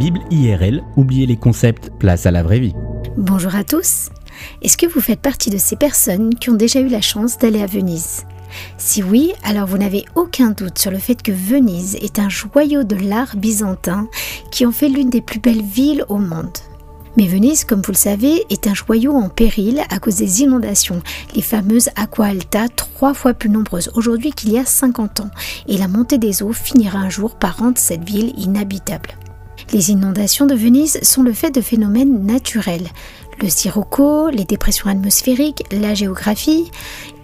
Bible IRL, oubliez les concepts, place à la vraie vie. Bonjour à tous. Est-ce que vous faites partie de ces personnes qui ont déjà eu la chance d'aller à Venise? Si oui, alors vous n'avez aucun doute sur le fait que Venise est un joyau de l'art byzantin qui en fait l'une des plus belles villes au monde. Mais Venise, comme vous le savez, est un joyau en péril à cause des inondations, les fameuses aqua alta, trois fois plus nombreuses aujourd'hui qu'il y a 50 ans, et la montée des eaux finira un jour par rendre cette ville inhabitable. Les inondations de Venise sont le fait de phénomènes naturels. Le sirocco, les dépressions atmosphériques, la géographie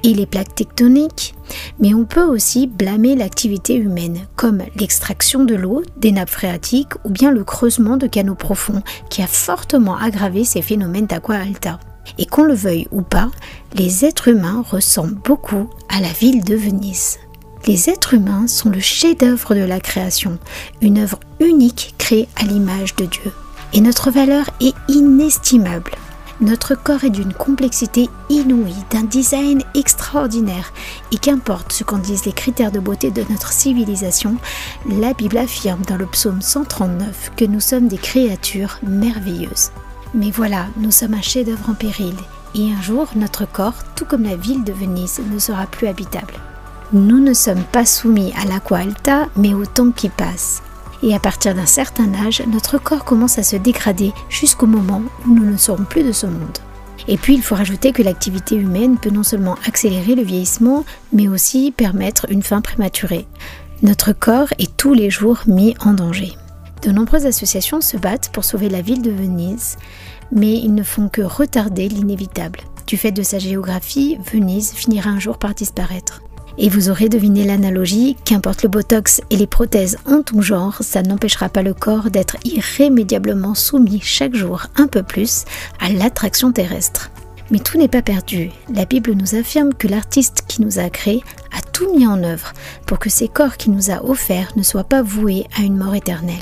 et les plaques tectoniques. Mais on peut aussi blâmer l'activité humaine, comme l'extraction de l'eau des nappes phréatiques ou bien le creusement de canaux profonds, qui a fortement aggravé ces phénomènes d'aqua alta. Et qu'on le veuille ou pas, les êtres humains ressemblent beaucoup à la ville de Venise. Les êtres humains sont le chef-d'œuvre de la création, une œuvre unique créée à l'image de Dieu. Et notre valeur est inestimable. Notre corps est d'une complexité inouïe, d'un design extraordinaire. Et qu'importe ce qu'en disent les critères de beauté de notre civilisation, la Bible affirme dans le psaume 139 que nous sommes des créatures merveilleuses. Mais voilà, nous sommes un chef-d'œuvre en péril. Et un jour, notre corps, tout comme la ville de Venise, ne sera plus habitable. Nous ne sommes pas soumis à l'aqua alta, mais au temps qui passe. Et à partir d'un certain âge, notre corps commence à se dégrader jusqu'au moment où nous ne serons plus de ce monde. Et puis il faut rajouter que l'activité humaine peut non seulement accélérer le vieillissement, mais aussi permettre une fin prématurée. Notre corps est tous les jours mis en danger. De nombreuses associations se battent pour sauver la ville de Venise, mais ils ne font que retarder l'inévitable. Du fait de sa géographie, Venise finira un jour par disparaître. Et vous aurez deviné l'analogie, qu'importe le botox et les prothèses en tout genre, ça n'empêchera pas le corps d'être irrémédiablement soumis chaque jour un peu plus à l'attraction terrestre. Mais tout n'est pas perdu. La Bible nous affirme que l'artiste qui nous a créés a tout mis en œuvre pour que ces corps qu'il nous a offerts ne soient pas voués à une mort éternelle.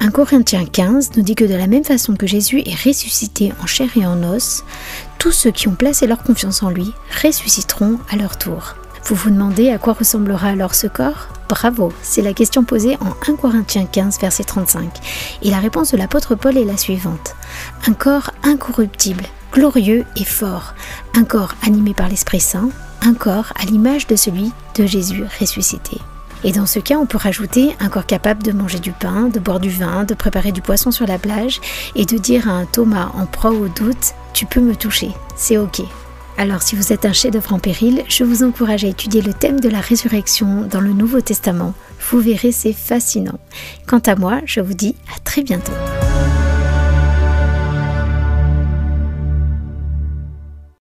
1 Corinthiens 15 nous dit que de la même façon que Jésus est ressuscité en chair et en os, tous ceux qui ont placé leur confiance en lui ressusciteront à leur tour. Vous vous demandez à quoi ressemblera alors ce corps Bravo, c'est la question posée en 1 Corinthiens 15, verset 35. Et la réponse de l'apôtre Paul est la suivante. Un corps incorruptible, glorieux et fort, un corps animé par l'Esprit Saint, un corps à l'image de celui de Jésus ressuscité. Et dans ce cas, on peut rajouter un corps capable de manger du pain, de boire du vin, de préparer du poisson sur la plage et de dire à un Thomas en proie au doute, tu peux me toucher, c'est ok, alors si vous êtes un chef-d'œuvre en péril, je vous encourage à étudier le thème de la résurrection dans le Nouveau Testament. Vous verrez, c'est fascinant. Quant à moi, je vous dis à très bientôt.